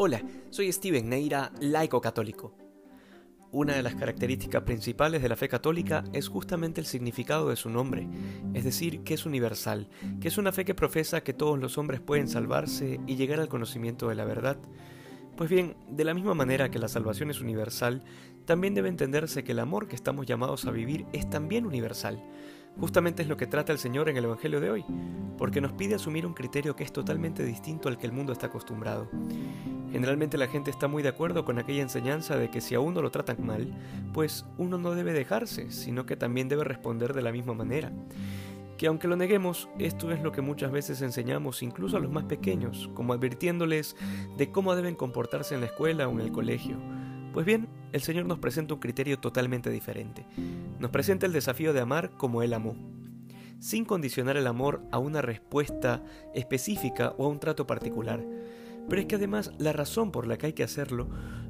Hola, soy Steven Neira, laico católico. Una de las características principales de la fe católica es justamente el significado de su nombre, es decir, que es universal, que es una fe que profesa que todos los hombres pueden salvarse y llegar al conocimiento de la verdad. Pues bien, de la misma manera que la salvación es universal, también debe entenderse que el amor que estamos llamados a vivir es también universal. Justamente es lo que trata el Señor en el Evangelio de hoy, porque nos pide asumir un criterio que es totalmente distinto al que el mundo está acostumbrado. Generalmente la gente está muy de acuerdo con aquella enseñanza de que si a uno lo tratan mal, pues uno no debe dejarse, sino que también debe responder de la misma manera. Que aunque lo neguemos, esto es lo que muchas veces enseñamos incluso a los más pequeños, como advirtiéndoles de cómo deben comportarse en la escuela o en el colegio. Pues bien, el Señor nos presenta un criterio totalmente diferente. Nos presenta el desafío de amar como Él amó, sin condicionar el amor a una respuesta específica o a un trato particular pero es que además la razón por la que hay que hacerlo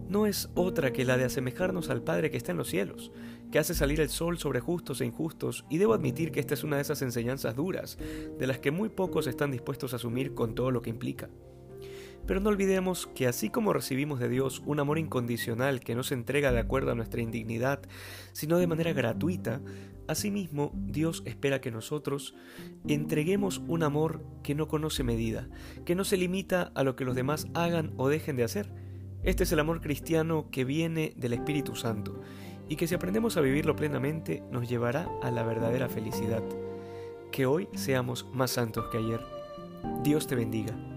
no es otra que la de asemejarnos al Padre que está en los cielos, que hace salir el sol sobre justos e injustos, y debo admitir que esta es una de esas enseñanzas duras, de las que muy pocos están dispuestos a asumir con todo lo que implica. Pero no olvidemos que así como recibimos de Dios un amor incondicional que no se entrega de acuerdo a nuestra indignidad, sino de manera gratuita, asimismo Dios espera que nosotros entreguemos un amor que no conoce medida, que no se limita a lo que los demás hagan o dejen de hacer. Este es el amor cristiano que viene del Espíritu Santo y que si aprendemos a vivirlo plenamente nos llevará a la verdadera felicidad. Que hoy seamos más santos que ayer. Dios te bendiga.